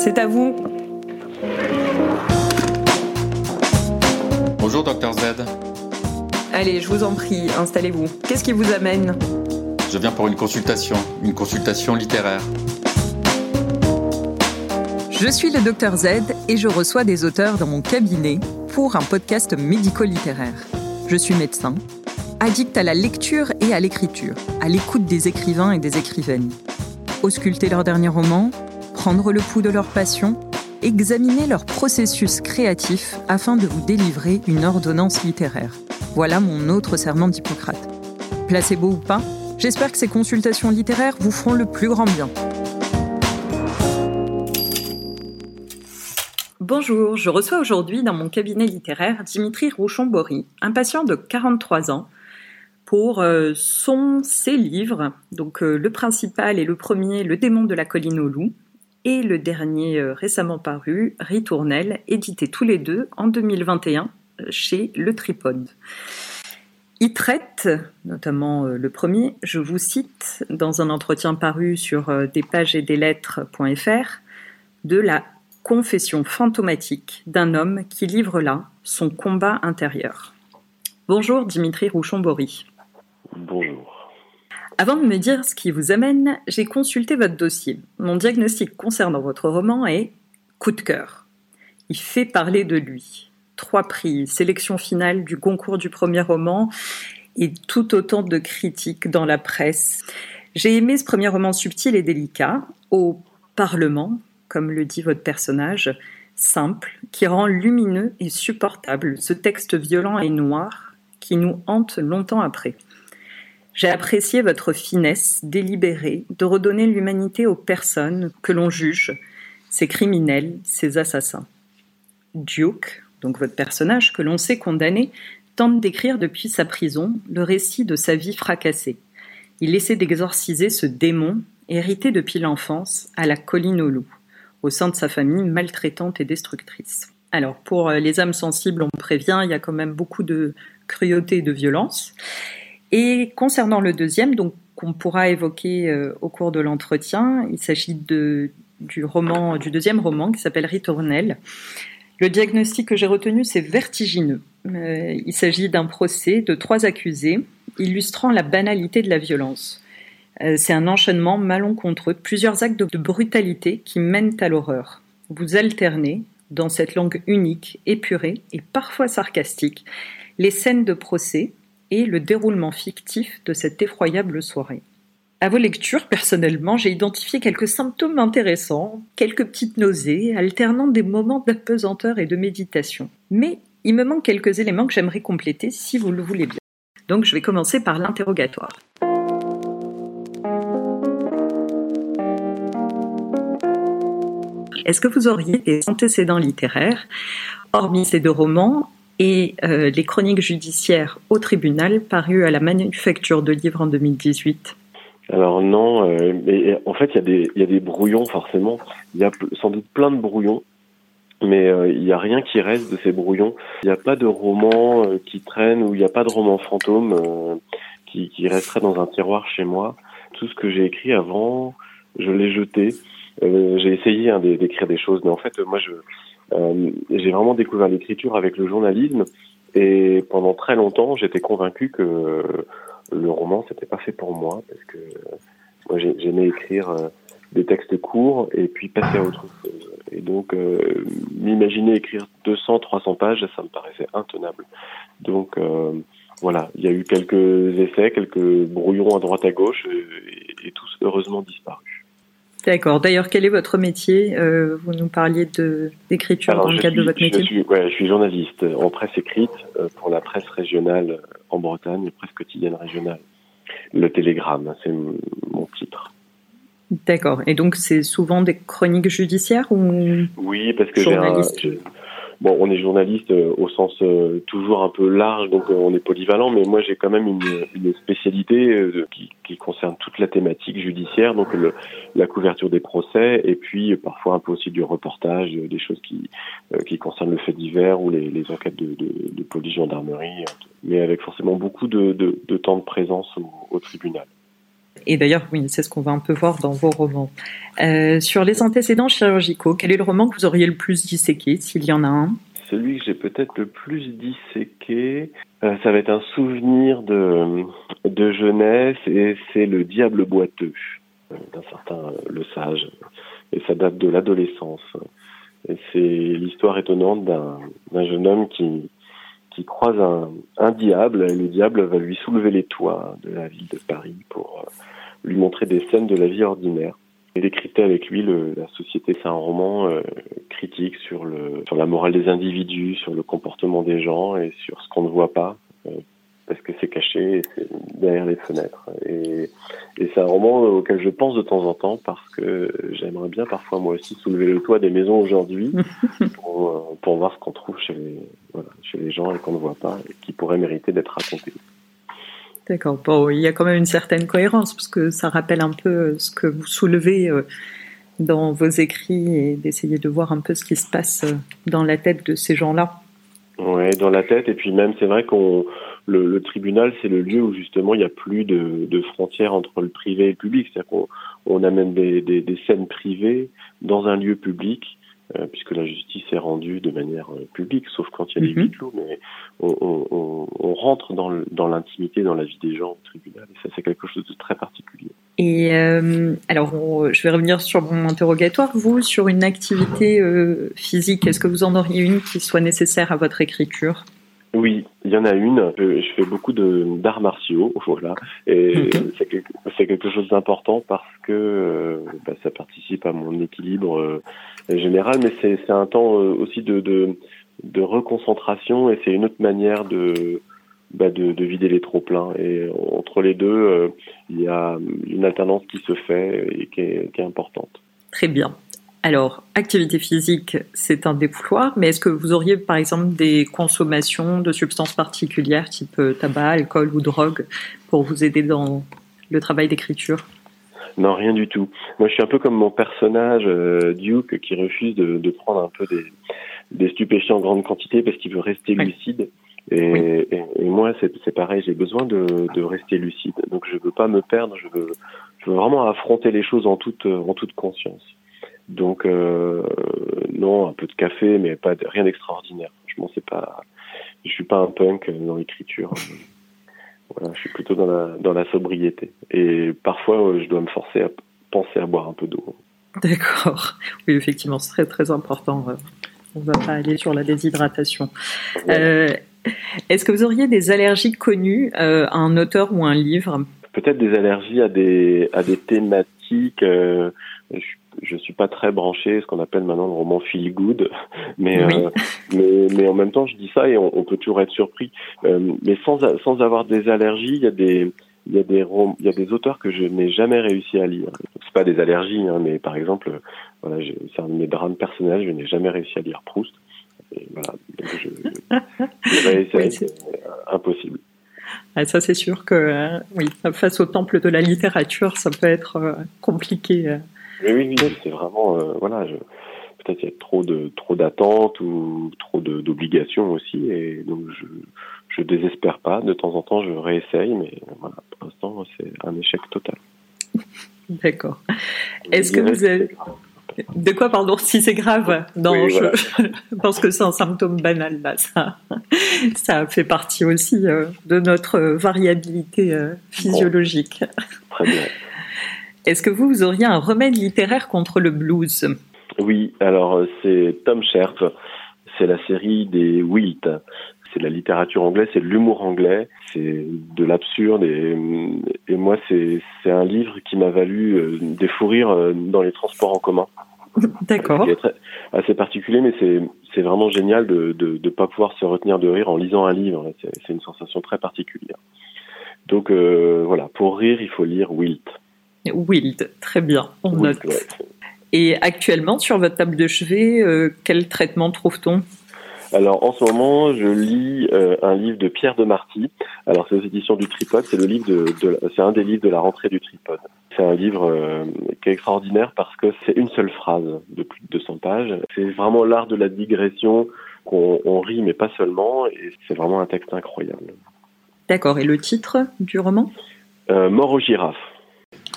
c'est à vous. Bonjour, docteur Z. Allez, je vous en prie, installez-vous. Qu'est-ce qui vous amène Je viens pour une consultation, une consultation littéraire. Je suis le docteur Z et je reçois des auteurs dans mon cabinet pour un podcast médico-littéraire. Je suis médecin, addict à la lecture et à l'écriture, à l'écoute des écrivains et des écrivaines. Ausculter leurs derniers romans, prendre le pouls de leur passion, examiner leur processus créatif afin de vous délivrer une ordonnance littéraire. Voilà mon autre serment d'Hippocrate. Placebo ou pas, j'espère que ces consultations littéraires vous feront le plus grand bien. Bonjour, je reçois aujourd'hui dans mon cabinet littéraire Dimitri Rouchon-Bory, un patient de 43 ans, pour euh, son, ses livres, donc euh, le principal et le premier, Le démon de la colline aux loups, et le dernier euh, récemment paru, Ritournelle, édité tous les deux en 2021 chez Le Tripode. Il traite, notamment le premier, je vous cite, dans un entretien paru sur des pages et des lettres.fr, de la confession fantomatique d'un homme qui livre là son combat intérieur. Bonjour Dimitri Rouchon-Bory. Bonjour. Avant de me dire ce qui vous amène, j'ai consulté votre dossier. Mon diagnostic concernant votre roman est coup de cœur. Il fait parler de lui. Trois prix, sélection finale du concours du premier roman et tout autant de critiques dans la presse. J'ai aimé ce premier roman subtil et délicat, au Parlement, comme le dit votre personnage, simple, qui rend lumineux et supportable ce texte violent et noir qui nous hante longtemps après. J'ai apprécié votre finesse délibérée de redonner l'humanité aux personnes que l'on juge, ces criminels, ces assassins. Duke, donc votre personnage que l'on sait condamné, tente d'écrire depuis sa prison le récit de sa vie fracassée. Il essaie d'exorciser ce démon hérité depuis l'enfance à la colline aux loups, au sein de sa famille maltraitante et destructrice. Alors pour les âmes sensibles, on prévient, il y a quand même beaucoup de cruauté et de violence. Et concernant le deuxième, donc qu'on pourra évoquer euh, au cours de l'entretien, il s'agit du roman, deuxième roman qui s'appelle Ritournelle. Le diagnostic que j'ai retenu, c'est vertigineux. Euh, il s'agit d'un procès de trois accusés, illustrant la banalité de la violence. Euh, c'est un enchaînement malencontreux de plusieurs actes de brutalité qui mènent à l'horreur. Vous alternez, dans cette langue unique, épurée et parfois sarcastique, les scènes de procès et le déroulement fictif de cette effroyable soirée. À vos lectures, personnellement, j'ai identifié quelques symptômes intéressants, quelques petites nausées, alternant des moments d'apesanteur et de méditation. Mais il me manque quelques éléments que j'aimerais compléter si vous le voulez bien. Donc je vais commencer par l'interrogatoire. Est-ce que vous auriez des antécédents littéraires, hormis ces deux romans, et euh, les chroniques judiciaires au tribunal parues à la manufacture de livres en 2018 Alors non, euh, mais en fait il y, a des, brouillons forcément, il y a sans doute plein de brouillons, mais euh, il n'y a rien qui reste de ces brouillons. Il n'y a pas de roman qui traîne ou il n'y a pas de roman fantôme qui, qui resterait dans un tiroir chez moi. Tout ce que j'ai écrit avant, je l'ai jeté. j'ai essayé hein, d'écrire des choses, mais en fait moi je euh, j'ai vraiment découvert l'écriture avec le journalisme et pendant très longtemps, j'étais convaincu que le roman, c'était pas fait pour moi parce que moi, j'aimais écrire euh, des textes courts et puis passer à autre chose. Et donc, euh, m'imaginer écrire 200, 300 pages, ça me paraissait intenable. Donc, euh, voilà, il y a eu quelques essais, quelques brouillons à droite à gauche et tous heureusement disparus. D'accord. D'ailleurs, quel est votre métier euh, Vous nous parliez de d'écriture dans le cadre de votre métier. Je suis, ouais, je suis journaliste en presse écrite euh, pour la presse régionale en Bretagne, presse quotidienne régionale. Le Télégramme, c'est mon titre. D'accord. Et donc, c'est souvent des chroniques judiciaires ou Oui, parce que j'ai un, bon, on est journaliste euh, au sens euh, toujours un peu large, donc euh, on est polyvalent, mais moi j'ai quand même une, une spécialité qui, qui, concerne toute la thématique judiciaire, donc le, la couverture des procès, et puis parfois un peu aussi du reportage, des choses qui, concernent le fait divers ou les, enquêtes de, de, de, police gendarmerie, mais avec forcément beaucoup de, de, temps de présence au tribunal. Et d'ailleurs, oui, c'est ce qu'on va un peu voir dans vos romans. Euh, sur les antécédents chirurgicaux, quel est le roman que vous auriez le plus disséqué, s'il y en a un? Celui que j'ai peut-être le plus disséqué, euh, ça va être un souvenir de, de jeunesse et c'est Le Diable boiteux euh, d'un certain Le Sage. Et ça date de l'adolescence. C'est l'histoire étonnante d'un jeune homme qui, qui croise un, diable et le diable va lui soulever les toits de la ville de Paris pour euh, lui montrer des scènes de la vie ordinaire. Et décrypter avec lui la société. C'est un roman euh, critique sur, le, sur la morale des individus, sur le comportement des gens et sur ce qu'on ne voit pas. Euh, parce que c'est caché c'est derrière les fenêtres. Et, et c'est un roman auquel je pense de temps en temps parce que j'aimerais bien parfois moi aussi soulever le toit des maisons aujourd'hui pour, pour, voir ce qu'on trouve chez les, voilà, chez les gens et qu'on ne voit pas et qui pourrait mériter d'être raconté. D'accord. Bon, il y a quand même une certaine cohérence parce que ça rappelle un peu ce que vous soulevez euh, dans vos écrits et d'essayer de voir un peu ce qui se passe euh, dans la tête de ces gens-là. Ouais, dans la tête et puis même c'est vrai qu'on le, le, tribunal, c'est le lieu où justement il n'y a plus de, de, frontières entre le privé et le public. C'est-à-dire qu'on on amène des, des, des, scènes privées dans un lieu public, euh, puisque la justice est rendue de manière euh, publique, sauf quand il y a des -hmm. huis clos, mais on, on, on rentre dans l'intimité, dans la vie des gens au tribunal, et ça c'est quelque chose de très particulier. Et euh, alors, on, je vais revenir sur mon interrogatoire. Vous, sur une activité euh, physique, est-ce que vous en auriez une qui soit nécessaire à votre écriture? Oui, il y en a une. Je, je fais beaucoup d'arts martiaux, voilà, et okay. c'est quelque, quelque, chose d'important parce que euh, bah, ça participe à mon équilibre euh, général, mais c'est un temps euh, aussi de, de, de reconcentration et c'est une autre manière de, bah, de, de, vider les trop pleins. Et entre les deux, il y a une alternance qui se fait et qui est, qui est importante. Très bien. Alors, activité physique, c'est un défouloir, mais est-ce que vous auriez par exemple des consommations de substances particulières, type tabac, alcool ou drogue, pour vous aider dans le travail d'écriture? Non, rien du tout. Moi, je suis un peu comme mon personnage euh, Duke qui refuse de, de, prendre un peu des, des stupéfiants en grande quantité parce qu'il veut rester oui. lucide. Et, oui. et, et moi, c'est pareil, j'ai besoin de, de, rester lucide. Donc, je veux pas me perdre, je veux, je veux vraiment affronter les choses en toute, en toute conscience. Donc euh, non, un peu de café, mais pas de, rien d'extraordinaire. Franchement, c'est pas, je suis pas un punk dans l'écriture. voilà, je suis plutôt dans la dans la sobriété. Et parfois, je dois me forcer à penser à boire un peu d'eau. D'accord. Oui, effectivement, c'est très très important. On va pas aller sur la déshydratation. Ouais. Euh, Est-ce que vous auriez des allergies connues euh, à un auteur ou un livre? Peut-être des allergies à des à des thématiques. Euh, je suis je suis pas très branché, ce qu'on appelle maintenant le roman feel good, mais, oui. euh, mais mais en même temps je dis ça et on, on peut toujours être surpris. Euh, mais sans sans avoir des allergies, il y a des il y a des il y a des auteurs que je n'ai jamais réussi à lire. C'est pas des allergies, hein, mais par exemple, voilà, c'est un de mes drames personnels, je n'ai jamais réussi à lire Proust. Et voilà, donc je, je réessaye, oui, impossible. Ah, ça, c'est sûr que euh, oui, face au temple de la littérature, ça peut être euh, compliqué. Oui, oui, oui c'est vraiment, euh, voilà, je, peut-être il y a trop de trop d'attentes ou trop d'obligations aussi, et donc je je désespère pas. De temps en temps, je réessaye, mais voilà, pour l'instant, c'est un échec total. D'accord. Est-ce que vous avez de quoi, pardon, si c'est grave? Non, oui, voilà. je, je, pense que c'est un symptôme banal, là. Ça, ça fait partie aussi euh, de notre variabilité euh, physiologique. Bon. Très bien. Est-ce que vous, vous auriez un remède littéraire contre le blues? Oui, alors c'est Tom Sherp. C'est la série des Wilt. C'est la littérature anglaise, c'est de l'humour anglais, c'est de l'absurde et, et, moi c'est un livre qui m'a valu euh, des fous rires euh, dans les transports en commun. D'accord. assez particulier, mais c'est vraiment génial de ne de, de pas pouvoir se retenir de rire en lisant un livre. C'est une sensation très particulière. Donc euh, voilà, pour rire, il faut lire Wilt. Wild, très bien, on Wild, note. Ouais. Et actuellement, sur votre table de chevet, euh, quel traitement trouve-t-on? Alors en ce moment, je lis euh, un livre de Pierre de Marty. Alors c'est aux éditions du Tripode. C'est le livre de, de c'est un des livres de la rentrée du Tripode. C'est un livre euh, qui est extraordinaire parce que c'est une seule phrase de plus de 200 pages. C'est vraiment l'art de la digression qu'on rit mais pas seulement. Et c'est vraiment un texte incroyable. D'accord. Et le titre du roman? Euh, Mort aux girafes.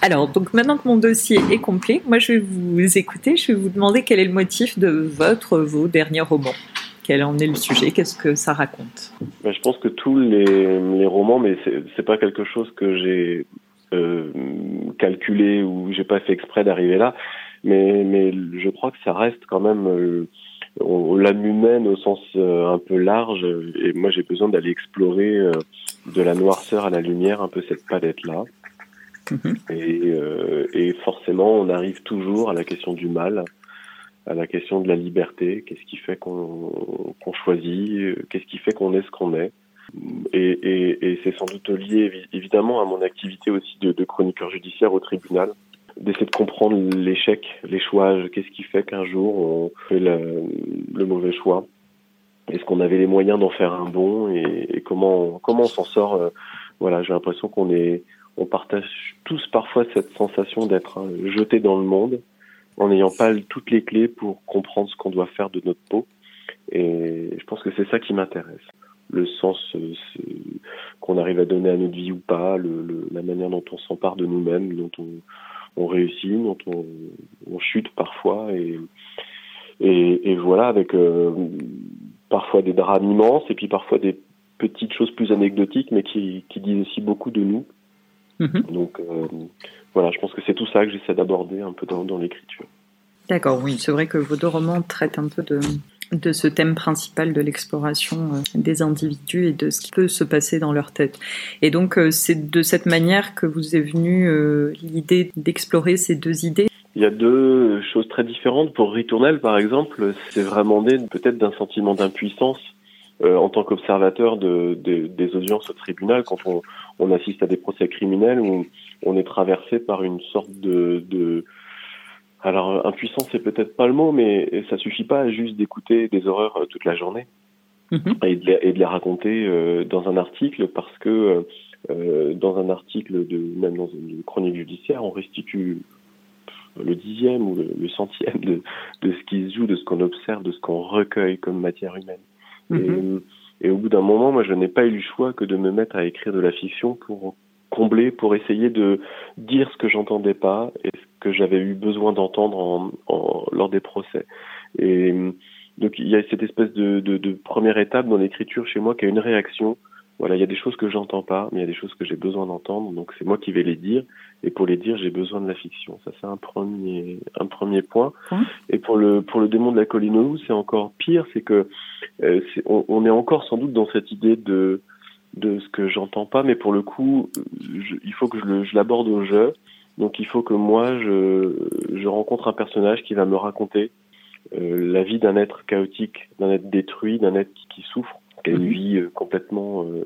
Alors, donc maintenant que mon dossier est complet, moi je vais vous écouter, je vais vous demander quel est le motif de votre, vos derniers romans. Quel en est le sujet? Qu'est-ce que ça raconte? Ben, Je pense que tous les, les romans, mais c'est pas quelque chose que j'ai euh, calculé ou j'ai pas fait exprès d'arriver là, mais, mais je crois que ça reste quand même euh, l'âme humaine au sens euh, un peu large. Et moi, j'ai besoin d'aller explorer de la noirceur à la lumière, un peu cette palette-là. Mhm. Et, euh, et, forcément, on arrive toujours à la question du mal, à la question de la liberté. Qu'est-ce qui fait qu'on choisit? Qu'est-ce qui fait qu'on est ce qu'on est? Et, c'est sans doute lié évidemment à mon activité aussi de, chroniqueur judiciaire au tribunal d'essayer de comprendre l'échec, les choix. Qu'est-ce qui fait qu'un jour on fait le, mauvais choix? Est-ce qu'on avait les moyens d'en faire un bon? Et, comment comment on s'en sort? Euh, Voilà, j'ai l'impression qu'on est on partage tous parfois cette sensation d'être hein, jeté dans le monde en n'ayant pas toutes les clés pour comprendre ce qu'on doit faire de notre peau. Et je pense que c'est ça qui m'intéresse. Le sens euh, qu'on arrive à donner à notre vie ou pas, la manière dont on s'empare de nous-mêmes, dont on, réussit, dont on, chute parfois et, voilà avec euh, parfois des drames immenses et puis parfois des petites choses plus anecdotiques mais qui disent aussi beaucoup de nous. Mm-hmm. Donc euh, voilà, je pense que c'est tout ça que j'essaie d'aborder un peu dans, dans l'écriture. D'accord, oui, c'est vrai que vos deux romans traitent un peu de, de ce thème principal de l'exploration euh, des individus et de ce qui peut se passer dans leur tête. Et donc euh, c'est de cette manière que vous est venue euh, l'idée d'explorer ces deux idées. Il y a deux choses très différentes. Pour Ritournel, par exemple, c'est vraiment né peut-être d'un sentiment d'impuissance en tant qu'observateur de, de, des audiences au tribunal, quand on, on, assiste à des procès criminels où on est traversé par une sorte de, de alors, impuissant, c'est peut-être pas le mot, mais ça suffit pas juste d'écouter des horreurs euh, toute la journée mhm. et, de les, et, de les, raconter euh, dans un article parce que euh, dans un article de même dans une chronique judiciaire, on restitue le dixième ou le, centième de, de, ce qui se joue, de ce qu'on observe, de ce qu'on recueille comme matière humaine. Mhm. et, et, au bout d'un moment, moi, je n'ai pas eu le choix que de me mettre à écrire de la fiction pour combler, pour essayer de dire ce que j'entendais pas et ce que j'avais eu besoin d'entendre en, en, lors des procès. Et donc il y a cette espèce de, de, de première étape dans l'écriture chez moi qui a une réaction. Voilà, il y a des choses que j'entends pas, mais il y a des choses que j'ai besoin d'entendre. Donc c'est moi qui vais les dire, et pour les dire, j'ai besoin de la fiction. Ça c'est un premier un premier point. Et pour le pour le démon de la colline aux c'est encore pire, c'est que euh, on, on, est encore sans doute dans cette idée de de ce que j'entends pas, mais pour le coup, je, il faut que je l'aborde au jeu. Donc il faut que moi, je, je rencontre un personnage qui va me raconter euh, la vie d'un être chaotique, d'un être détruit, d'un être qui, qui, souffre, qui a une mhm. vie euh, complètement euh,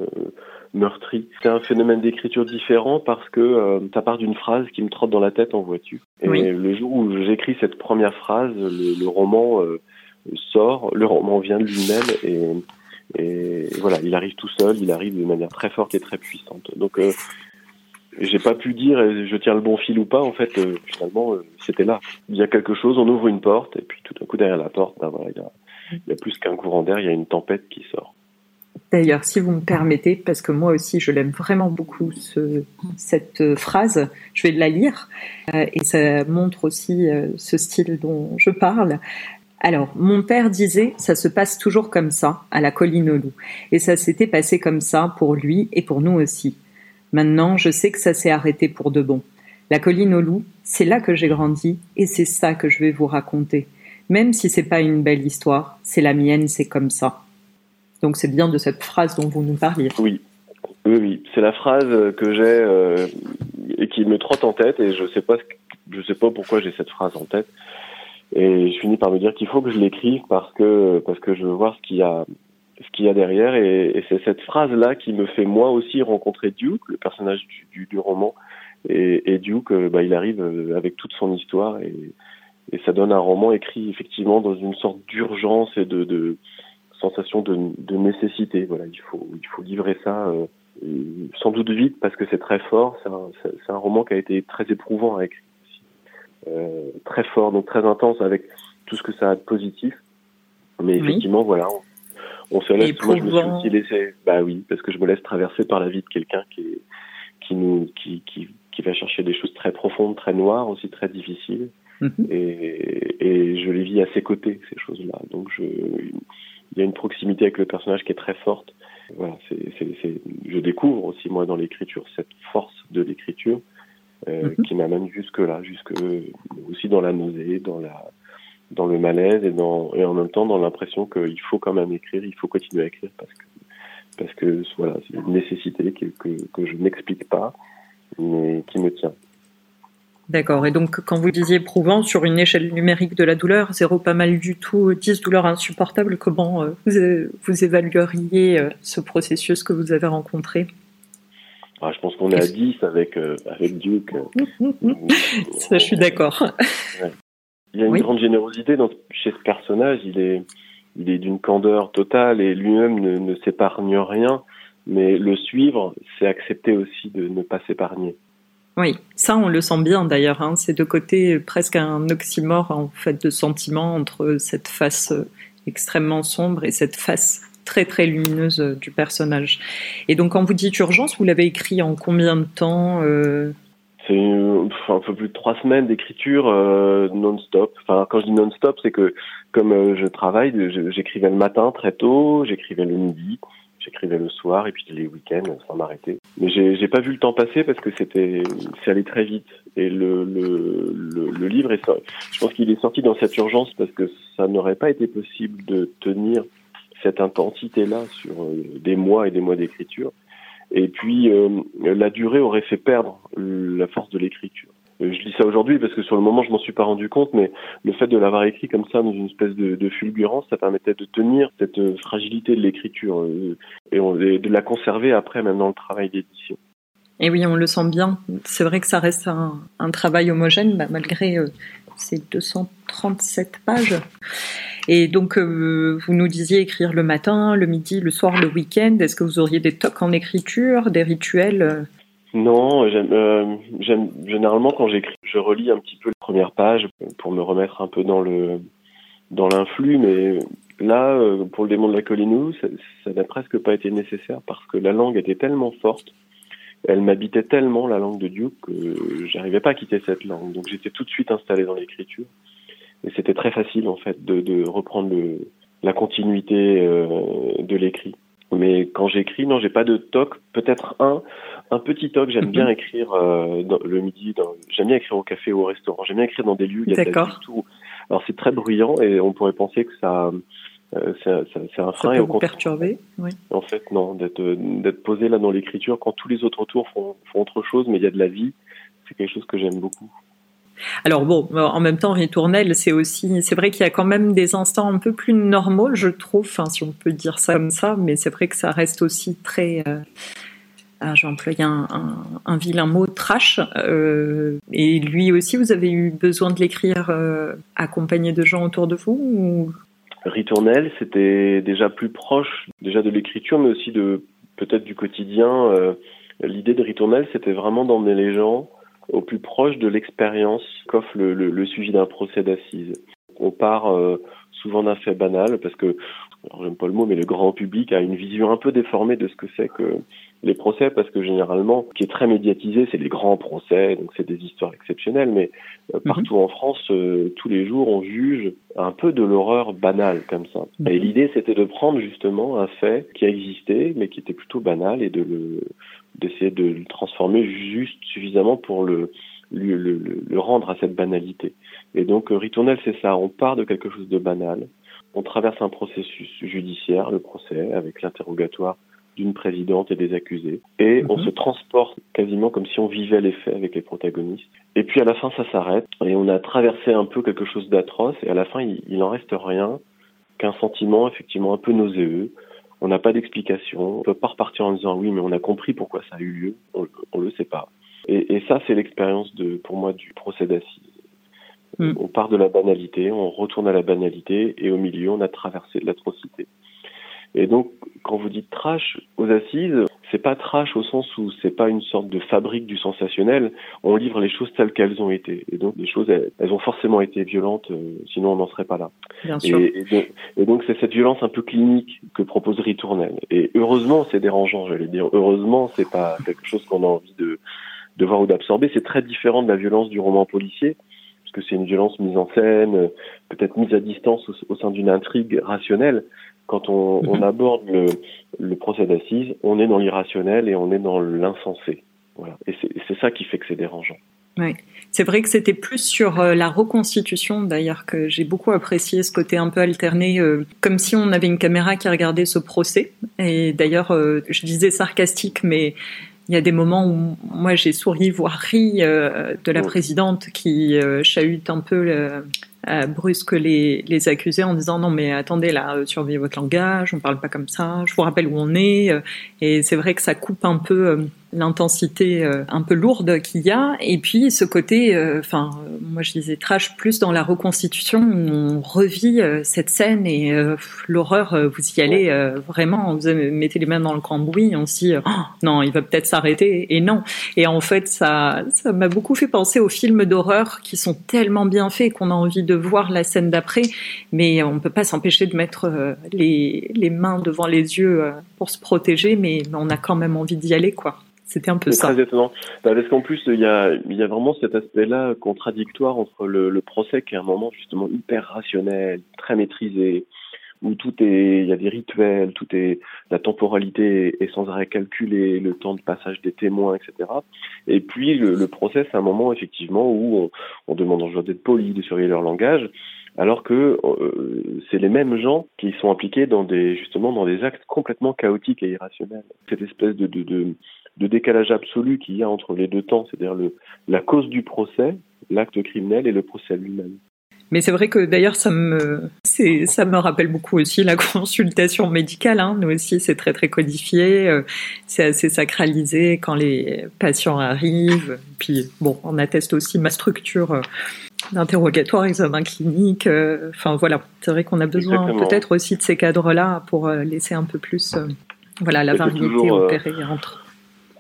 meurtrie. C'est un phénomène d'écriture différent parce que euh, ça part d'une phrase qui me trotte dans la tête en voiture. Et le jour où j'écris cette première phrase, le, le roman euh, sort, le roman vient de lui-même et et voilà, il arrive tout seul, il arrive de manière très forte et très puissante. Donc, euh, j'ai pas pu dire je tiens le bon fil ou pas. En fait, euh, finalement, euh, c'était là. Il y a quelque chose, on ouvre une porte, et puis tout d'un coup derrière la porte, ben voilà, il y a, il y a plus qu'un courant d'air, il y a une tempête qui sort. D'ailleurs, si vous me permettez, parce que moi aussi je l'aime vraiment beaucoup ce, cette phrase, je vais la lire euh, et ça montre aussi euh, ce style dont je parle. Alors, mon père disait, ça se passe toujours comme ça, à la colline aux loups. Et ça s'était passé comme ça pour lui et pour nous aussi. Maintenant, je sais que ça s'est arrêté pour de bon. La colline aux loups, c'est là que j'ai grandi et c'est ça que je vais vous raconter. Même si c'est pas une belle histoire, c'est la mienne, c'est comme ça. Donc c'est bien de cette phrase dont vous nous parliez. Oui, oui, oui. C'est la phrase que j'ai euh, et qui me trotte en tête et je sais pas, sais pas pourquoi j'ai cette phrase en tête. Et je finis par me dire qu'il faut que je l'écrive parce que parce que je veux voir ce qu'il y a ce qu'il y a derrière et, c'est cette phrase là qui me fait moi aussi rencontrer Duke, le personnage du, du, roman et, et Duke, euh, bah, il arrive euh, avec toute son histoire et, et ça donne un roman écrit effectivement dans une sorte d'urgence et de sensation de, de, nécessité. Voilà, il faut il faut livrer ça euh, sans doute vite parce que c'est très fort. C'est un, roman qui a été très éprouvant à écrire euh, très fort, donc très intense avec tout ce que ça a de positif. Mais effectivement, voilà, on, se laisse. Moi, je me suis aussi laissé. Bah oui, parce que je me laisse traverser par la vie de quelqu'un qui qui nous, qui, qui, qui va chercher des choses très profondes, très noires, aussi très difficiles. Mhm. Et, et, je les vis à ses côtés, ces choses-là. Donc je, il y a une proximité avec le personnage qui est très forte. Voilà, c'est, je découvre aussi moi dans l'écriture cette force de l'écriture euh, mhm. qui m'amène jusque là, jusque aussi dans la nausée, dans la dans le malaise et dans et en même temps dans l'impression qu'il faut quand même écrire, il faut continuer à écrire parce que parce que voilà, c'est une nécessité que, que, que je n'explique pas mais qui me tient. D'accord. Et donc, quand vous disiez éprouvant sur une échelle numérique de la douleur, zéro pas mal du tout, 10 douleurs insupportables, comment euh, vous, vous évalueriez euh, ce processus que vous avez rencontré? Ah, Je pense qu'on est à 10 avec, euh, avec Duke. Ça, je suis d'accord. Il y a une grande générosité dans, chez ce personnage. Il est, il est d'une candeur totale et lui-même ne, ne s'épargne rien. Mais le suivre, c'est accepter aussi de ne pas s'épargner. Oui, ça on le sent bien d'ailleurs. Hein. C'est de côté presque un oxymore en fait de sentiment entre cette face euh, extrêmement sombre et cette face très très lumineuse euh, du personnage. Et donc quand vous dites urgence, vous l'avez écrit en combien de temps euh? C'est un peu plus de trois semaines d'écriture non-stop. Enfin, quand je dis non-stop, c'est que comme je travaille, j'écrivais le matin très tôt, j'écrivais le midi, j'écrivais le soir et puis les week-ends sans m'arrêter. Mais j'ai pas vu le temps passer parce que c'était c'est allé très vite et le le, le, livre je pense qu'il est sorti dans cette urgence parce que ça n'aurait pas été possible de tenir cette intensité là sur euh, des mois et des mois d'écriture. Et puis euh, la durée aurait fait perdre la force de l'écriture. Euh, je dis ça aujourd'hui parce que sur le moment je m'en suis pas rendu compte, mais le fait de l'avoir écrit comme ça dans une espèce de, fulgurance, ça permettait de tenir cette euh, fragilité de l'écriture euh, et, de la conserver après même dans le travail d'édition. Et oui, on le sent bien. C'est vrai que ça reste un, un travail homogène bah, malgré ces 237 pages. Et donc, vous nous disiez écrire le matin, le midi, le soir, le week-end. Est-ce que vous auriez des tocs en écriture, des rituels non, j'aime, euh, généralement quand j'écris, je relis un petit peu la première page pour me remettre un peu dans le dans l'influx, mais là, euh, pour le démon de la colline, ça, n'a presque pas été nécessaire parce que la langue était tellement forte, elle m'habitait tellement la langue de Duke que j'arrivais pas à quitter cette langue. Donc j'étais tout de suite installé dans l'écriture et c'était très facile en fait de, de reprendre le, la continuité euh, de l'écrit. Mais quand j'écris, non, j'ai pas de toc. Peut-être un, un petit toc. J'aime bien mhm. écrire euh, dans, le midi. J'aime bien écrire au café ou au restaurant. J'aime bien écrire dans des lieux. Il y a tout. Alors c'est très bruyant et on pourrait penser que ça, euh, c'est un frein. Ça peut perturber. Oui. En fait, non. D'être d'être posé là dans l'écriture quand tous les autres autour font, font autre chose, mais il y a de la vie. C'est quelque chose que j'aime beaucoup. Alors bon, en même temps, Ritournelle, c'est aussi, c'est vrai qu'il y a quand même des instants un peu plus normaux, je trouve, si on peut dire ça comme ça, mais c'est vrai que ça reste aussi très, euh, ah, j'ai employé un, vilain mot, trash. Euh, et lui aussi, vous avez eu besoin de l'écrire euh, accompagné de gens autour de vous ou... Ritournelle, c'était déjà plus proche, déjà de l'écriture, mais aussi de peut-être du quotidien. L'idée de Ritournelle, c'était vraiment d'emmener les gens au plus proche de l'expérience qu'offre le, le, suivi d'un procès d'assises. On part euh, souvent d'un fait banal parce que, j'aime pas le mot, mais le grand public a une vision un peu déformée de ce que c'est que les procès parce que généralement, ce qui est très médiatisé, c'est les grands procès, donc c'est des histoires exceptionnelles, mais euh, mhm. partout en France, euh, tous les jours, on juge un peu de l'horreur banale comme ça. Mhm. Et l'idée, c'était de prendre justement un fait qui existait, mais qui était plutôt banal, et de le d'essayer de le transformer juste suffisamment pour le, le, le, le rendre à cette banalité. Et donc, euh, Ritournelle, c'est ça. On part de quelque chose de banal. On traverse un processus judiciaire, le procès, avec l'interrogatoire d'une présidente et des accusés. Et on mhm. se transporte quasiment comme si on vivait les faits avec les protagonistes. Et puis à la fin, ça s'arrête. Et on a traversé un peu quelque chose d'atroce. Et à la fin, il, il en reste rien qu'un sentiment effectivement un peu nauséeux, on n'a pas d'explication. On peut pas repartir en disant oui, mais on a compris pourquoi ça a eu lieu. On, on le sait pas. Et, et ça, c'est l'expérience de, pour moi, du procès d'assises. Mm. On part de la banalité, on retourne à la banalité, et au milieu, on a traversé de l'atrocité. Et donc, quand vous dites trash aux assises, c'est pas trash au sens où c'est pas une sorte de fabrique du sensationnel. On livre les choses telles qu'elles ont été. Et donc, les choses, elles, ont forcément été violentes, euh, sinon on n'en serait pas là. Bien sûr. Et, et donc, c'est cette violence un peu clinique que propose Ritournelle. Et heureusement, c'est dérangeant, j'allais dire. Heureusement, c'est pas quelque chose qu'on a envie de, de voir ou d'absorber. C'est très différent de la violence du roman policier, puisque c'est une violence mise en scène, peut-être mise à distance au, sein d'une intrigue rationnelle. Quand on, on mhm. aborde le, le procès d'assises, on est dans l'irrationnel et on est dans l'insensé. Voilà. Et c'est ça qui fait que c'est dérangeant. Oui, c'est vrai que c'était plus sur euh, la reconstitution d'ailleurs que j'ai beaucoup apprécié ce côté un peu alterné, euh, comme si on avait une caméra qui regardait ce procès. Et d'ailleurs, euh, je disais sarcastique, mais il y a des moments où moi j'ai souri, voire ri de la présidente qui chahute un peu brusque les, les accusés en disant non mais attendez là, surveillez votre langage, on parle pas comme ça, je vous rappelle où on est. Et c'est vrai que ça coupe un peu l'intensité euh, un peu lourde qu'il y a, et puis ce côté, euh, enfin, moi je disais trash plus dans la reconstitution où on revit euh, cette scène et l'horreur, vous y allez vraiment, vous mettez les mains dans le cambouis, on se dit oh, non, il va peut-être s'arrêter, et non. Et en fait, ça, ça m'a beaucoup fait penser aux films d'horreur qui sont tellement bien faits qu'on a envie de voir la scène d'après, mais on peut pas s'empêcher de mettre les, les mains devant les yeux pour se protéger, mais on a quand même envie d'y aller, quoi. C'était un peu ça. Très étonnant. Bah, parce qu'en plus, il y a, il y a vraiment cet aspect-là contradictoire entre le, le, procès qui est un moment justement hyper rationnel, très maîtrisé, où tout est, il y a des rituels, tout est, la temporalité est sans arrêt calculée, le temps de passage des témoins, etc. Et puis le, le procès, c'est un moment effectivement où on, on demande aux gens d'être polis, de surveiller leur langage, alors que euh, c'est les mêmes gens qui sont impliqués dans des justement dans des actes complètement chaotiques et irrationnels. Cette espèce de, de, de de décalage absolu qu'il y a entre les deux temps, c'est-à-dire le, la cause du procès, l'acte criminel et le procès lui-même. Mais c'est vrai que d'ailleurs ça me ça me rappelle beaucoup aussi la consultation médicale. Hein. Nous aussi c'est très très codifié, euh, c'est assez sacralisé quand les patients arrivent. Puis bon, on atteste aussi ma structure euh, d'interrogatoire, examen clinique. Euh, enfin voilà, c'est vrai qu'on a besoin peut-être aussi de ces cadres-là pour laisser un peu plus voilà la variété opérée entre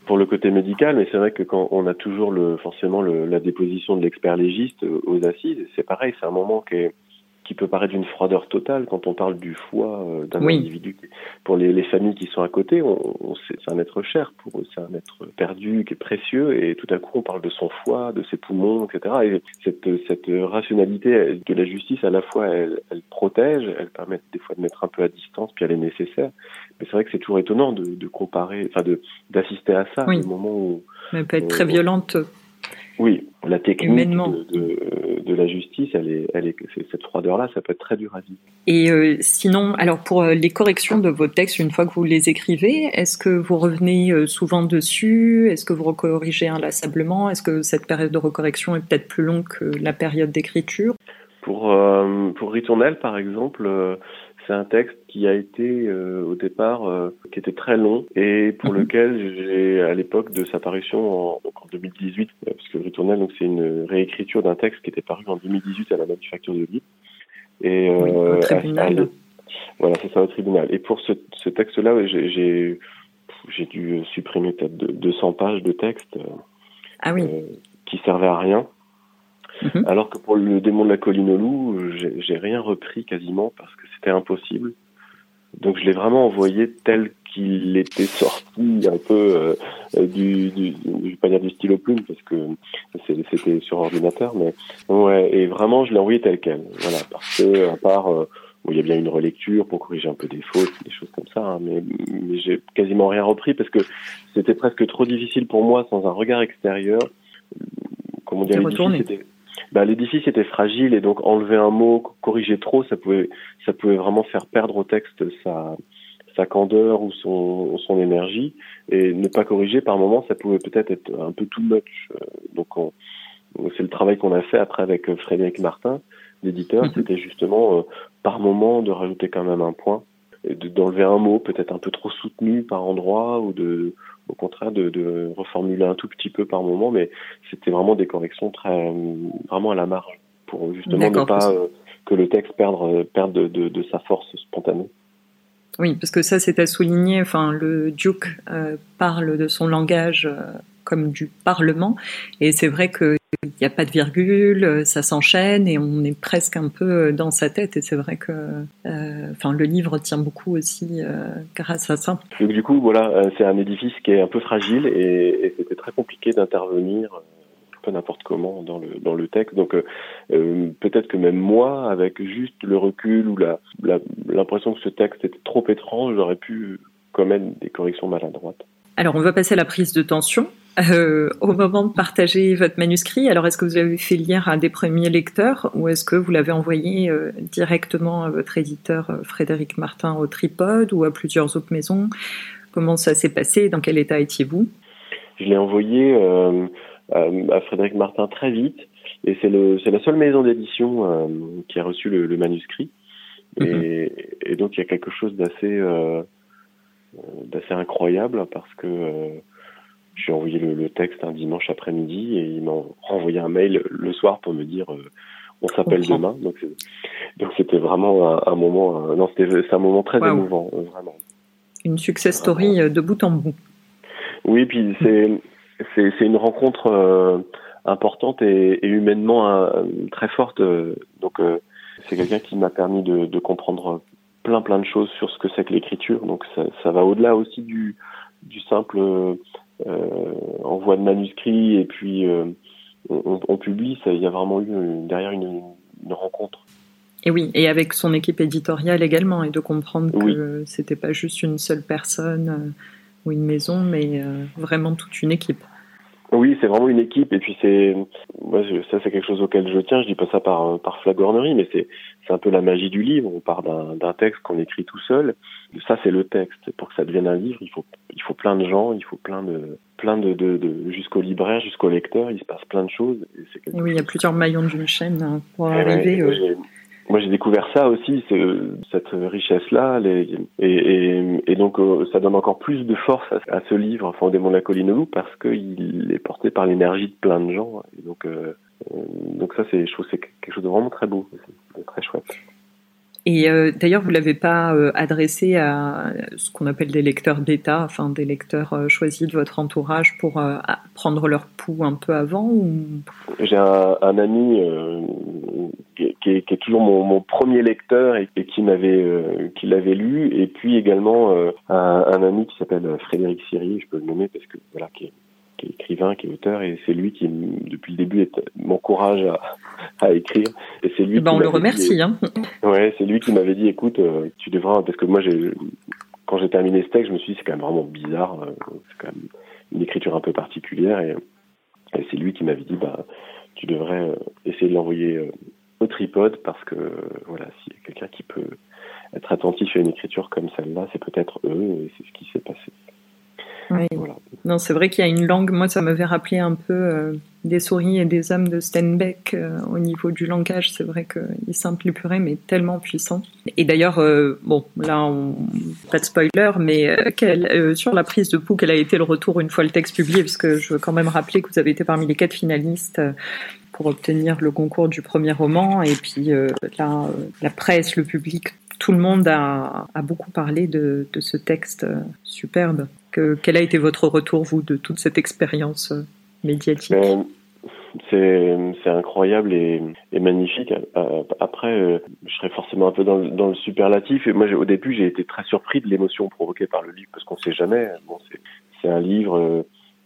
pour le côté médical, mais c'est vrai que quand on a toujours le, forcément le, la déposition de l'expert légiste aux assises, c'est pareil, c'est un moment qui est, qui peut paraître d'une froideur totale quand on parle du foie euh, d'un individu. Pour les, les, familles qui sont à côté, on, c'est un être cher pour eux, c'est un être perdu, qui est précieux, et tout à coup on parle de son foie, de ses poumons, etc. Et cette, cette rationalité de la justice, à la fois, elle, elle protège, elle permet des fois de mettre un peu à distance, puis elle est nécessaire. Mais c'est vrai que c'est toujours étonnant de, de comparer, enfin d'assister à ça, oui. au moment où. Elle peut être très violente oui, la technique de, de, la justice, elle est, elle est, cette froideur-là, ça peut être très dur à vivre. Et euh, sinon, alors pour euh, les corrections de vos textes, une fois que vous les écrivez, est-ce que vous revenez euh, souvent dessus? Est-ce que vous recorrigez inlassablement? Est-ce que cette période de recorrection est peut-être plus longue que la période d'écriture? Pour pour Ritournelle, par exemple c'est un texte qui a été euh, au départ euh, qui était très long et pour mhm. lequel j'ai à l'époque de sa parution en, en 2018 euh, parce que Ritournelle donc c'est une réécriture d'un texte qui était paru en 2018 à la manufacture de livres et oui, au tribunal. voilà c'est ça au tribunal et pour ce, ce texte là j'ai j'ai dû supprimer peut-être 200 pages de texte ah oui. qui servaient à rien Mhm. Alors que pour le démon de la colline au loup, j'ai rien repris quasiment parce que c'était impossible. Donc je l'ai vraiment envoyé tel qu'il était sorti un peu euh, du, du, je vais pas dire du stylo plume parce que c'était sur ordinateur, mais ouais, et vraiment je l'ai envoyé tel quel. Voilà, parce que à part euh, il y a bien une relecture pour corriger un peu des fautes, des choses comme ça, hein, mais, mais j'ai quasiment rien repris parce que c'était presque trop difficile pour moi sans un regard extérieur. Comment dire, c'était bah, l'édifice était fragile et donc enlever un mot, corriger trop, ça pouvait, ça pouvait vraiment faire perdre au texte sa, sa candeur ou son, son énergie. Et ne pas corriger par moment, ça pouvait peut-être être un peu too much. Euh, donc, c'est le travail qu'on a fait après avec Frédéric Martin, l'éditeur. Mhm. C'était justement euh, par moment de rajouter quand même un point, d'enlever un mot peut-être un peu trop soutenu par endroit ou de au contraire de, de, reformuler un tout petit peu par moment, mais c'était vraiment des corrections très vraiment à la marge pour justement ne pas euh, que le texte perde, perde de, de, de, sa force spontanée. Oui, parce que ça c'est à souligner. Enfin, le Duke euh, parle de son langage euh, comme du Parlement, et c'est vrai qu'il il n'y a pas de virgule, ça s'enchaîne et on est presque un peu dans sa tête. Et c'est vrai que, enfin, le livre tient beaucoup aussi grâce à ça. Donc du coup, voilà, c'est un édifice qui est un peu fragile et, et c'était très compliqué d'intervenir n'importe comment dans le dans le texte. Donc euh, euh, peut-être que même moi, avec juste le recul ou la l'impression que ce texte était trop étrange, j'aurais pu commettre des corrections maladroites. Alors on va passer à la prise de tension. Euh, au moment de partager votre manuscrit, alors est-ce que vous avez fait lire à des premiers lecteurs ou est-ce que vous l'avez envoyé directement à votre éditeur Frédéric Martin au Tripode ou à plusieurs autres maisons? Comment ça s'est passé? Dans quel état étiez-vous? Je l'ai envoyé euh, à Frédéric Martin très vite. Et c'est la seule maison d'édition euh, qui a reçu le, le manuscrit. Et, mhm. et, donc il y a quelque chose euh, d'assez incroyable parce que j'ai envoyé le, le, texte un dimanche après-midi et ils m'ont renvoyé un mail le soir pour me dire on s'appelle demain. Donc c'était vraiment un, un moment non c'était c'est un moment très émouvant vraiment. Une success story de bout en bout. Oui puis c'est c'est une rencontre euh, importante et, et humainement euh, très forte. donc euh, c'est quelqu'un qui m'a permis de, de, comprendre plein plein de choses sur ce que c'est que l'écriture. Donc ça, ça va au-delà aussi du, du simple envoi de manuscrits et puis on, on, publie. Il y a vraiment eu derrière une, une, rencontre. Et oui, et avec son équipe éditoriale également, et de comprendre que c'était pas juste une seule personne ou une maison, mais euh, vraiment toute une équipe. Oui, c'est vraiment une équipe et puis c'est moi ça c'est quelque chose auquel je tiens. Je dis pas ça par par flagornerie, mais c'est c'est un peu la magie du livre. On part d'un d'un texte qu'on écrit tout seul. Ça c'est le texte. Pour que ça devienne un livre, il faut il faut plein de gens, il faut plein de plein de, de, de jusqu'au libraire, jusqu'au lecteur. Il se passe plein de choses. Et oui, il y a plusieurs maillons d'une chaîne hein, pour arriver. Euh, moi j'ai découvert ça aussi, cette richesse-là, et, et, et, donc euh, ça donne encore plus de force à, ce livre, Enfin, démon de la colline loup, parce qu'il est porté par l'énergie de plein de gens. Et donc, euh, euh, donc ça, c'est, je trouve, c'est quelque chose de vraiment très beau, très chouette. Et euh, d'ailleurs, vous l'avez pas euh, adressé à ce qu'on appelle des lecteurs d'État, enfin des lecteurs euh, choisis de votre entourage pour prendre leur pouls un peu avant. J'ai un, ami qui, est, toujours mon, premier lecteur et, et qui m'avait qui l'avait lu, et puis également un, un, ami qui s'appelle Frédéric Siri, je peux le nommer parce que voilà, qui est qui est écrivain, qui est auteur, et c'est lui qui, depuis le début, m'encourage à, à, écrire. Et c'est lui. Eh ben on le remercie. hein. Ouais, c'est lui qui m'avait dit, écoute, euh, tu devras, parce que moi, quand j'ai terminé ce texte, je me suis dit, c'est quand même vraiment bizarre, euh, c'est quand même une écriture un peu particulière, et, et c'est lui qui m'avait dit, bah, tu devrais euh, essayer de l'envoyer au tripode, parce que voilà, s'il y a quelqu'un qui peut être attentif à une écriture comme celle-là, c'est peut-être eux, et c'est ce qui s'est passé. Non, c'est vrai qu'il y a une langue. Moi, ça m'avait rappelé un peu euh, des souris et des hommes de Steinbeck euh, au niveau du langage. C'est vrai qu'il simple puré, mais tellement puissant. Et d'ailleurs, euh, bon, là, pas de spoiler, mais sur la prise de pouls, quel a été le retour une fois le texte publié Parce que je veux quand même rappeler que vous avez été parmi les quatre finalistes pour obtenir le concours du premier roman. Et puis là, la presse, le public, tout le monde a, beaucoup parlé de ce texte superbe quel a été votre retour, vous, de toute cette expérience euh, médiatique? Ben, c'est incroyable et, magnifique. Euh, après, euh, je serais forcément un peu dans, le superlatif. Et moi, au début, j'ai été très surpris de l'émotion provoquée par le livre parce qu'on ne sait jamais. Bon, c'est un livre.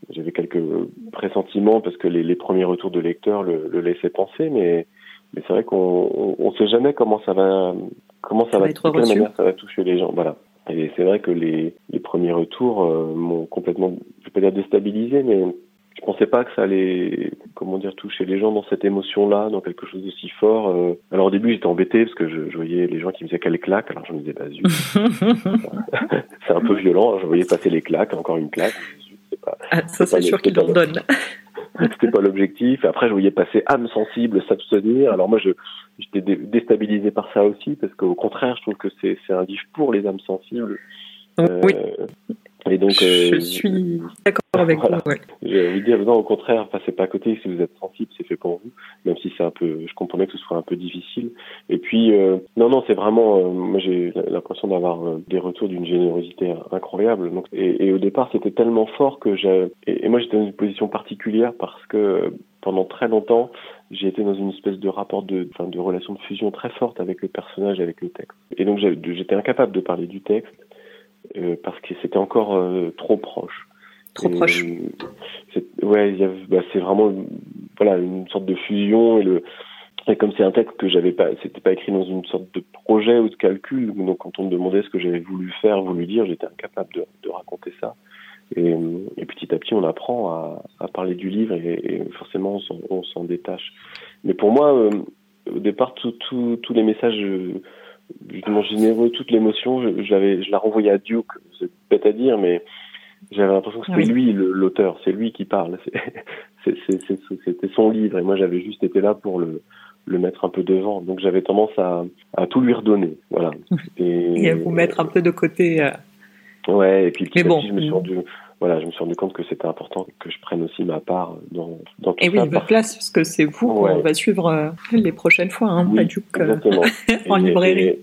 J'avais quelques pressentiments parce que les, premiers retours de lecteurs le, laissaient penser, mais mais c'est vrai qu'on ne sait jamais comment ça va comment ça, va, être reçu. ça va toucher les gens. Voilà. Et c'est vrai que les, les premiers retours euh, m'ont complètement, je vais pas dire déstabilisé, mais je pensais pas que ça allait, comment dire, toucher les gens dans cette émotion-là, dans quelque chose d'aussi fort. Euh. Alors au début, j'étais embêté parce que je, je, voyais les gens qui me disaient qu'elle claque. Alors je me disais, bah zut, c'est un peu violent. Je voyais passer les claques, encore une claque. Pas, ah, ça c'est sûr qu'il en donne. C'était pas l'objectif. Après, je voyais passer âme sensible, s'abstenir. Alors moi, je j'étais déstabilisé par ça aussi parce qu'au contraire, je trouve que c'est c'est un livre pour les âmes sensibles. oui. Euh, et donc, je euh, suis d'accord avec voilà. vous. Ouais. J'ai envie de dire, non, au contraire, passez pas à côté. Si vous êtes sensible, c'est fait pour vous. Même si c'est un peu, je comprenais que ce soit un peu difficile. Et puis, euh, non, non, c'est vraiment, euh, moi j'ai l'impression d'avoir euh, des retours d'une générosité incroyable. Donc, et, et au départ, c'était tellement fort que j'ai, et, et, moi j'étais dans une position particulière parce que pendant très longtemps, j'ai été dans une espèce de rapport de, enfin, de relation de fusion très forte avec le personnage, avec le texte. Et donc j'étais incapable de parler du texte euh, parce que c'était encore euh, trop proche. Trop proche. ouais, bah, c'est vraiment voilà une sorte de fusion et le et comme c'est un texte que j'avais pas, c'était pas écrit dans une sorte de projet ou de calcul, donc quand on me demandait ce que j'avais voulu faire, voulu dire, j'étais incapable de, de raconter ça. Et, et, petit à petit, on apprend à, à parler du livre et, et forcément, on s'en détache. Mais pour moi, euh, au départ, tous les messages euh, justement généreux, toute l'émotion, je, je la renvoyais à Duke. C'est bête à dire, mais j'avais l'impression que c'était lui l'auteur, c'est lui qui parle. C'était son livre et moi j'avais juste été là pour le, le mettre un peu devant. Donc j'avais tendance à, à tout lui redonner, voilà. Et, et à vous mettre un peu de côté. Euh, Ouais, et puis petit bon. je me suis rendu, voilà, je me suis rendu compte que c'était important que je prenne aussi ma part dans, dans tout et ça. Et oui, votre place, parce que c'est vous qu'on va suivre euh, les prochaines fois, hein, oui, euh, en librairie.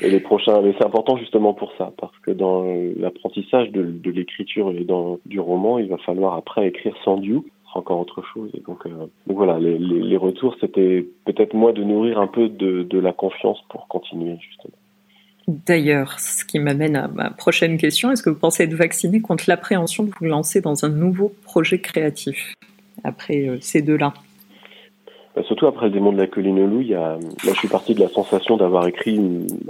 Et, les prochains, mais c'est important justement pour ça, parce que dans l'apprentissage de, de l'écriture et dans du roman, il va falloir après écrire sans Duke encore autre chose. Et donc, euh, donc voilà, les, les, les retours, c'était peut-être moi de nourrir un peu de, de la confiance pour continuer justement. D'ailleurs, ce qui m'amène à ma prochaine question, est-ce que vous pensez être vacciné contre l'appréhension de vous lancer dans un nouveau projet créatif après euh, ces deux-là? Bah, Surtout après le démon de la colline loup, il y a, là je suis parti de la sensation d'avoir écrit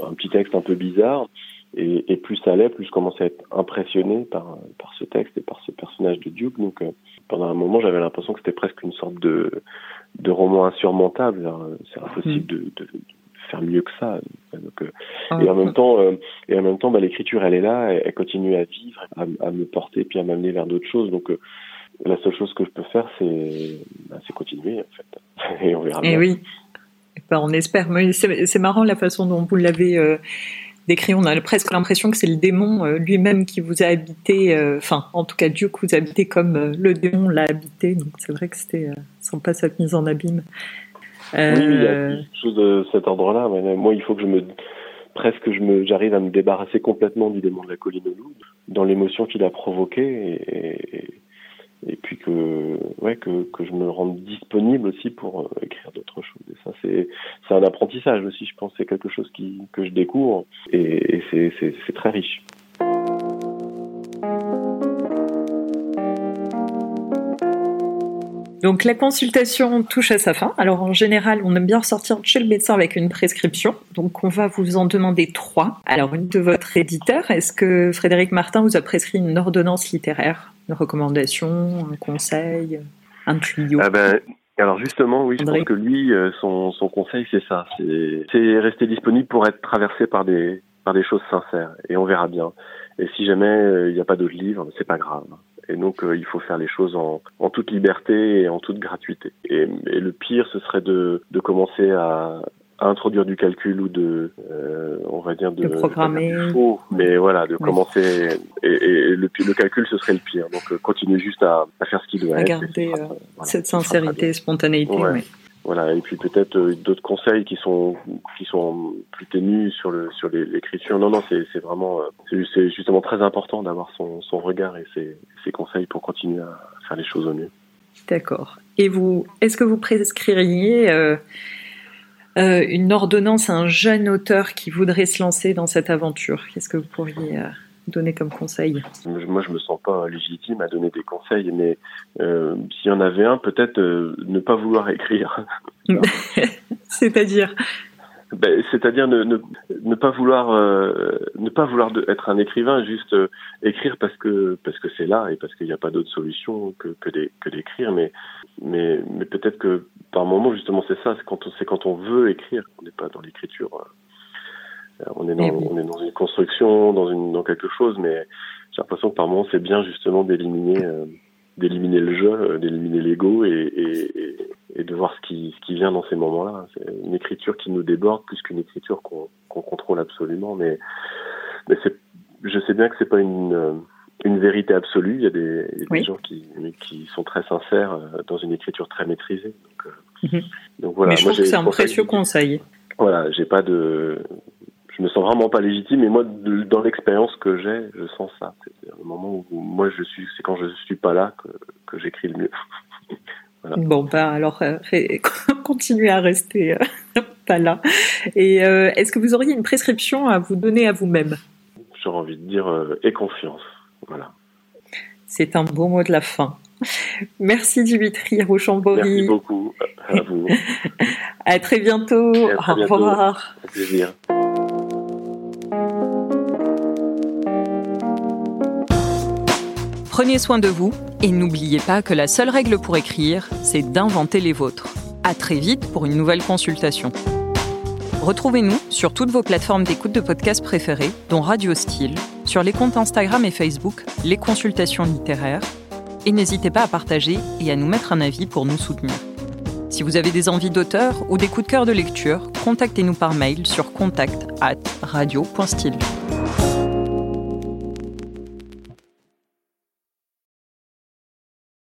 un petit texte un peu bizarre, et, et, plus ça allait, plus je commençais à être impressionné par, par ce texte et par ce personnage de Duke. Donc euh, pendant un moment, j'avais l'impression que c'était presque une sorte de, de roman insurmontable. C'est impossible mm. de, de, faire mieux que ça. Donc, euh, ah, et en même temps, euh, et en même temps, bah, l'écriture, elle est là, elle, continue à vivre, à, à, me porter, puis à m'amener vers d'autres choses. Donc, euh, la seule chose que je peux faire, c'est, bah, continuer, en fait. et on verra. Et eh oui. Bah, on espère. C'est, marrant la façon dont vous l'avez décrit. On a presque l'impression que c'est le démon lui-même qui vous a habité. Enfin, en tout cas, Dieu que vous habité comme le démon l'a habité. Donc, c'est vrai que c'était sans pas cette mise en abîme. Oui, il y a euh, quelque chose de cet ordre-là. Moi, il faut que je me presque je me j'arrive à me débarrasser complètement du démon de la colline loup dans l'émotion qu'il a provoqué et, et, puis que ouais que, que je me rende disponible aussi pour euh, écrire d'autres choses et ça c'est c'est un apprentissage aussi je pense c'est quelque chose qui que je découvre et, et c'est c'est très riche Donc la consultation touche à sa fin. Alors en général, on aime bien ressortir chez le médecin avec une prescription. Donc on va vous en demander trois. Alors une de votre éditeur, est-ce que Frédéric Martin vous a prescrit une ordonnance littéraire, une recommandation, un conseil, un tuyau? Ah ben, alors justement, oui, je pense que lui, euh, son, son conseil, c'est ça, c'est rester disponible pour être traversé par des par des choses sincères, et on verra bien. Et si jamais euh, il n'y a pas d'autres livres, c'est pas grave. Et donc, euh, il faut faire les choses en, en, toute liberté et en toute gratuité. Et, et le pire, ce serait de, de commencer à, à, introduire du calcul ou de, euh, on va dire, de, de programmer. Faux, mais voilà, de commencer. Et, et, le, le calcul, ce serait le pire. Donc, euh, continuer juste à, à faire ce qu'il doit à Garder euh, cette sincérité, spontanéité. Ouais. Voilà, et puis peut-être euh, d'autres conseils qui sont qui sont plus ténus sur le sur l'écriture. Non, non, c'est c'est vraiment euh, c'est justement très important d'avoir son son regard et ses ses conseils pour continuer à faire les choses au mieux. D'accord. Et vous, est-ce que vous prescririez euh, une ordonnance à un jeune auteur qui voudrait se lancer dans cette aventure? Qu'est-ce que vous pourriez donner comme conseil Moi, je me sens pas légitime à donner des conseils, mais euh, s'il y en avait un, peut-être euh, ne pas vouloir écrire. C'est-à-dire ben, C'est-à-dire ne, ne, ne, pas vouloir euh, ne pas vouloir de, être un écrivain, juste euh, écrire parce que parce que c'est là et parce qu'il n'y a pas d'autre solution que que d'écrire, mais mais mais peut-être que par moment justement c'est ça, c'est quand on c'est quand on veut écrire, on n'est pas dans l'écriture on est dans, on est dans une construction, dans une dans quelque chose, mais j'ai l'impression que par moments c'est bien justement d'éliminer euh, d'éliminer le jeu, euh, d'éliminer l'ego et, et, et, de voir ce qui ce qui vient dans ces moments-là. C'est une écriture qui nous déborde plus qu'une écriture qu'on contrôle absolument, mais je sais bien que c'est pas une une vérité absolue. Il y a des, il y a oui. des gens qui, qui sont très sincères dans une écriture très maîtrisée. Donc, mm -hmm. donc voilà. Mais je Moi, trouve que c'est un précieux conseil. Voilà, j'ai pas de, je me sens vraiment pas légitime. Et moi, de, dans l'expérience que j'ai, je sens ça. C'est le moment où moi je suis, c'est quand je suis pas là que, que j'écris le mieux. Bon, ben alors, euh, continuez à rester euh, pas là. Et euh, est-ce que vous auriez une prescription à vous donner à vous-même? J'aurais envie de dire et confiance. Voilà. C'est un beau mot de la fin. Merci Dimitri Rochambery. Merci beaucoup à vous. à très bientôt. Au revoir. Au plaisir. Prenez soin de vous et n'oubliez pas que la seule règle pour écrire, c'est d'inventer les vôtres. À très vite pour une nouvelle consultation. Retrouvez-nous sur toutes vos plateformes d'écoute de podcasts préférées, dont Radio Style, sur les comptes Instagram et Facebook Les Consultations littéraires, et n'hésitez pas à partager et à nous mettre un avis pour nous soutenir. Si vous avez des envies d'auteur ou des coups de cœur de lecture, contactez-nous par mail sur contact radio.style.